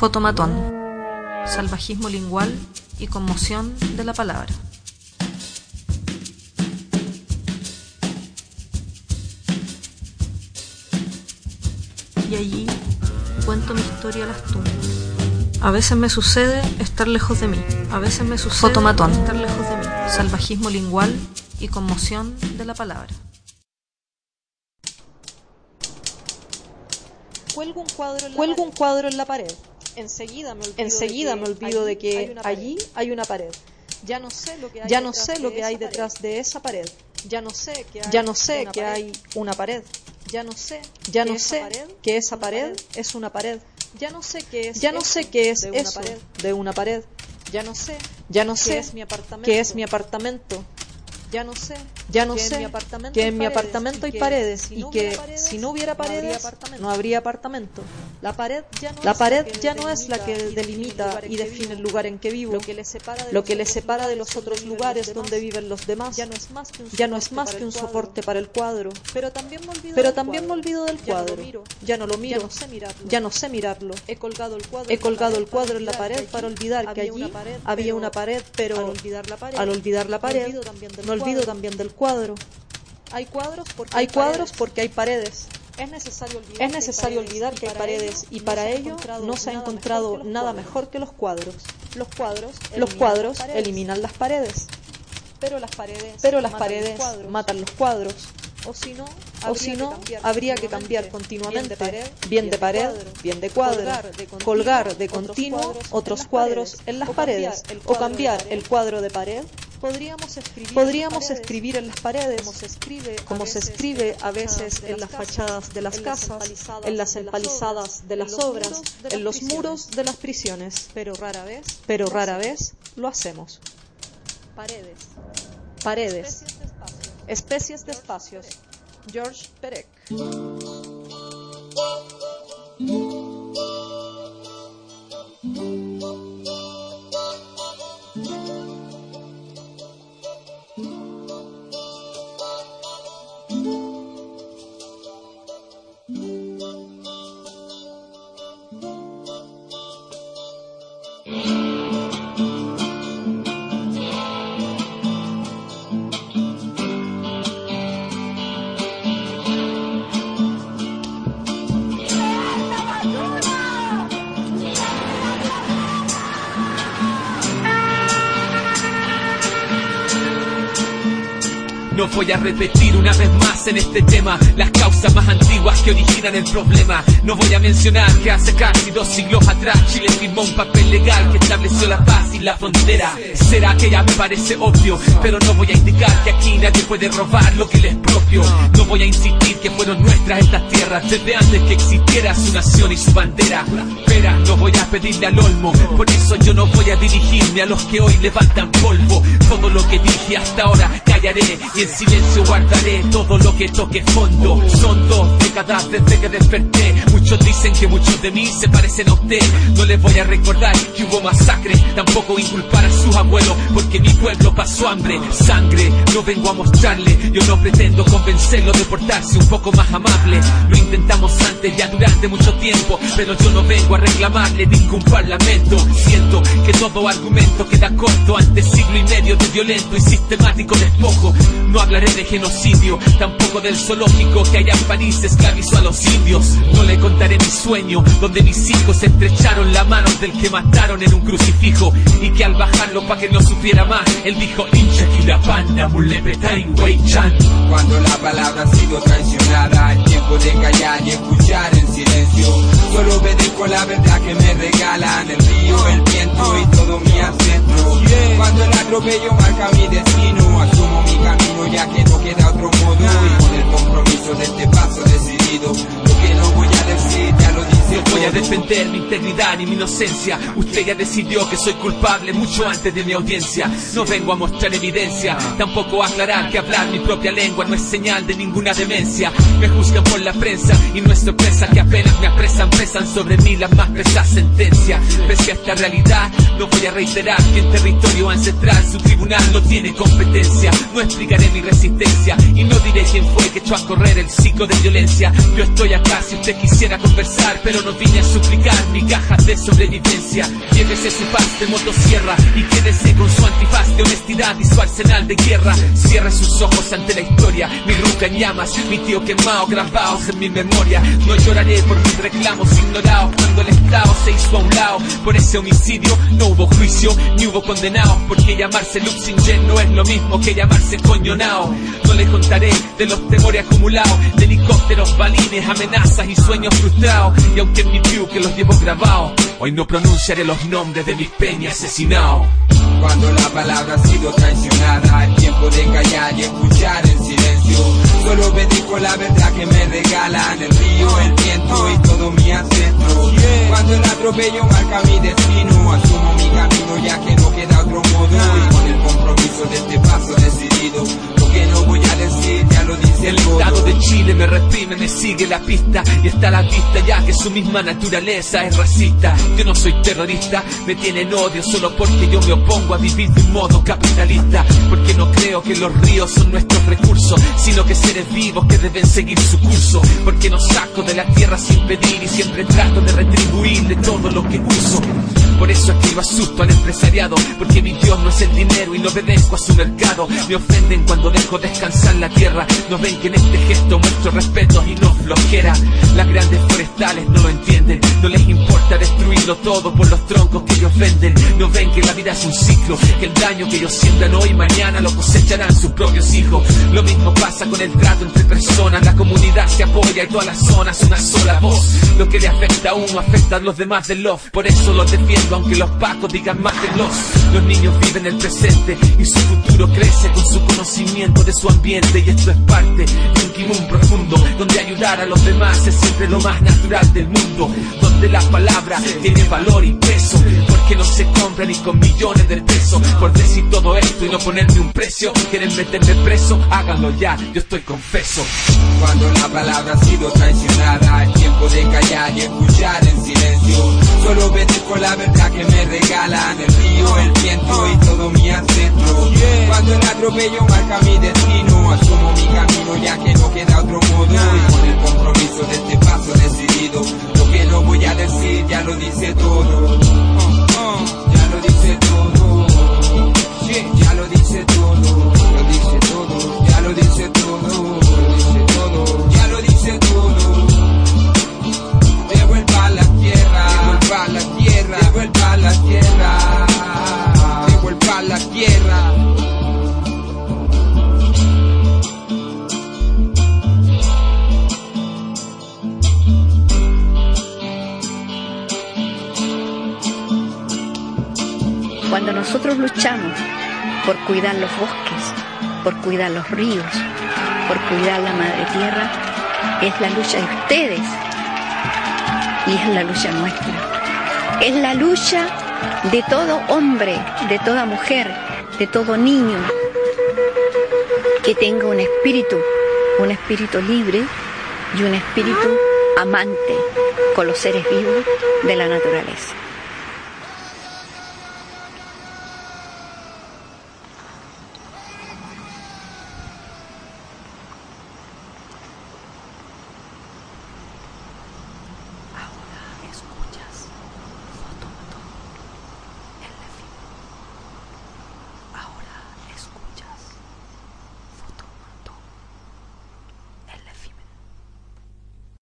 Fotomatón. Salvajismo lingual y conmoción de la palabra. Y allí cuento mi historia a las tumbas. A veces me sucede estar lejos de mí. A veces me sucede Fotomatón. estar lejos de mí. Salvajismo lingual y conmoción de la palabra. Cuelgo un cuadro en la Cuelgo pared. un cuadro en la pared. Enseguida me olvido, Enseguida de, me que olvido de que una allí hay una pared. Ya no sé lo que hay, Ya no detrás sé de lo que hay esa detrás pared. de esa pared. Ya no sé que hay Ya no sé una que pared. hay una pared. Ya no sé. Ya que no esa sé pared que esa una pared es una pared. Ya no sé qué es. Ya no sé qué es de una eso pared. de una pared. Ya no sé. Ya no qué sé es mi apartamento. qué es mi apartamento. Ya no sé. Ya no que en sé mi apartamento que en mi apartamento hay paredes y no que si no hubiera no paredes no habría apartamento. La pared ya no La es pared que ya no es la que delimita y define el lugar en que vivo, Lo que le separa de lo los otros separa de lugares los donde otros viven lugares los donde demás. viven los demás. Ya no es más que un no es soporte más para que el un cuadro. soporte para el cuadro. Pero también me olvido Pero del también me cuadro. olvido del Ya no lo cuadro. miro. Ya no lo Ya miro. no sé mirarlo. Ya no sé mirarlo. He colgado el cuadro, He en colgado pared el cuadro en la pared para olvidar que allí había una pared, pero al olvidar la pared, pared olvido también del me olvido también del cuadro. Hay cuadros porque Hay cuadros paredes. porque hay paredes. Es necesario olvidar, Es necesario olvidar que hay paredes y para ello no se ha encontrado nada mejor que los cuadros. Los cuadros, Los eliminan cuadros las paredes, eliminan las paredes, pero las paredes, pero las matan los paredes cuadros. matan los cuadros. O si no, O si no, habría que cambiar continuamente, bien de pared, bien de cuadro, colgar de continuo otros cuadros en las paredes o cambiar el cuadro de pared. Podríamos escribir, Podríamos en las paredes, escribir en las paredes como se escribe, a se veces escribe a en las veces fachadas de en las fachadas de las en las casas, en las de las empalizadas de obras, las en los obras, muros de en los muros de las prisiones, pero rara vez, pero lo rara hacemos. vez lo hacemos. Paredes, Paredes, especies de espacios. de espacios. George Perec. Mm-hmm. No voy a repetir una vez más en este tema las causas más antiguas que originan el problema. No voy a mencionar que hace casi dos siglos atrás Chile firmó un papel legal que estableció la paz y la frontera. Será que ya me parece obvio, pero no voy a indicar que aquí nadie puede robar lo que le es propio. No voy a insistir que fueron nuestras estas tierras desde antes que existiera su nación y su bandera. Espera, no voy a pedirle al olmo, por eso yo no voy a dirigirme a los que hoy levantan polvo. Todo lo que dije hasta ahora y en silencio guardaré todo lo que toque fondo. Son dos décadas desde que desperté. Muchos dicen que muchos de mí se parecen a usted. No les voy a recordar que hubo masacre, tampoco inculpar a sus abuelos, porque mi pueblo pasó hambre, sangre. No vengo a mostrarle, yo no pretendo convencerlo de portarse un poco más amable. Lo intentamos antes ya durante mucho tiempo, pero yo no vengo a reclamarle ningún parlamento. Siento que todo argumento queda corto ante siglo y medio de violento y sistemático despojo. No hablaré de genocidio, tampoco del zoológico que allá en París esclavizó a los indios. No le contaré mi sueño, donde mis hijos estrecharon la mano del que mataron en un crucifijo. Y que al bajarlo pa' que no supiera más, él dijo, hincha panda mulepetain chan. Cuando la palabra ha sido traicionada, es tiempo de callar y escuchar defender mi integridad ni mi inocencia. Usted ya decidió que soy culpable mucho antes de mi audiencia. No vengo a mostrar evidencia, tampoco a aclarar que hablar mi propia lengua no es señal de ninguna demencia. Me juzgan por la prensa y no es sorpresa que apenas me apresan, pesan sobre mí las más pesadas sentencias. Pese a esta realidad, no voy a reiterar que en territorio ancestral su tribunal no tiene competencia. No explicaré mi resistencia y no diré quién fue que echó a correr el ciclo de violencia. Yo estoy acá si usted quisiera conversar, pero no vine a suplicar mi caja de sobrevivencia. Llévese su paz de motosierra y quédese con su antifaz de honestidad y su arsenal de guerra. Cierre sus ojos ante la historia, mi ruca en llamas, mi tío quemado, grabados en mi memoria. No lloraré por mis reclamos ignorados cuando el Estado se hizo a un lado. Por ese homicidio no hubo juicio ni hubo condenados, porque llamarse Luxingen no es lo mismo que llamarse coñonao. No le contaré de los temores acumulados, de helicópteros, balines, amenazas y sueños frustrados. Y aunque mi view que los llevo grabados, hoy no pronunciaré los nombres de mis peñas asesinados. Cuando la palabra ha sido traicionada, es tiempo de callar y escuchar en silencio. Solo obedezco la verdad que me regalan el río, el viento y todo mi ancestro. Cuando el atropello marca mi destino, asumo mi camino ya que no queda otro modo. Y con el compromiso de este paso decidido, me reprime, me sigue la pista y está a la vista ya que su misma naturaleza es racista. Yo no soy terrorista, me tienen odio solo porque yo me opongo a vivir de un modo capitalista. Porque no creo que los ríos son nuestros recursos, sino que seres vivos que deben seguir su curso. Porque no saco de la tierra sin pedir y siempre trato de retribuirle todo lo que uso. Por eso escribo asusto al empresariado, porque mi Dios no es el dinero y no obedezco a su mercado. Me ofenden cuando dejo descansar la tierra. No ven que en este gesto muestro respeto y no flojera. Las grandes forestales no lo entienden, no les importa destruirlo todo por los troncos que ellos venden. No ven que la vida es un ciclo, que el daño que ellos siembran hoy mañana lo cosecharán sus propios hijos. Lo mismo pasa con el trato entre personas, la comunidad se apoya y todas las zonas una sola voz. Lo que le afecta a uno afecta a los demás del love, por eso los defiendo aunque los pacos digan mátenlos. Los niños viven el presente y su futuro crece con su conocimiento de su ambiente y esto es parte de un kimón profundo donde ayudar a los demás es siempre lo más natural del mundo, donde la palabra tiene valor y peso, porque no se compra ni con millones de pesos por decir todo esto y no ponerme un precio. Quieren meterme preso, háganlo ya, yo estoy confeso. Cuando la palabra ha sido traicionada, es tiempo de callar y escuchar en silencio. Solo obedezco la verdad que me regalan el río, el viento y todo mi ancestro. Cuando el atropello marca mi destino, asumo mi camino ya que no queda otro modo. Y con el compromiso de este paso decidido, lo que no voy a decir ya lo dice todo. Ya lo dice todo. Cuando nosotros luchamos por cuidar los bosques, por cuidar los ríos, por cuidar la madre tierra, es la lucha de ustedes y es la lucha nuestra. Es la lucha de todo hombre, de toda mujer, de todo niño que tenga un espíritu, un espíritu libre y un espíritu amante con los seres vivos de la naturaleza.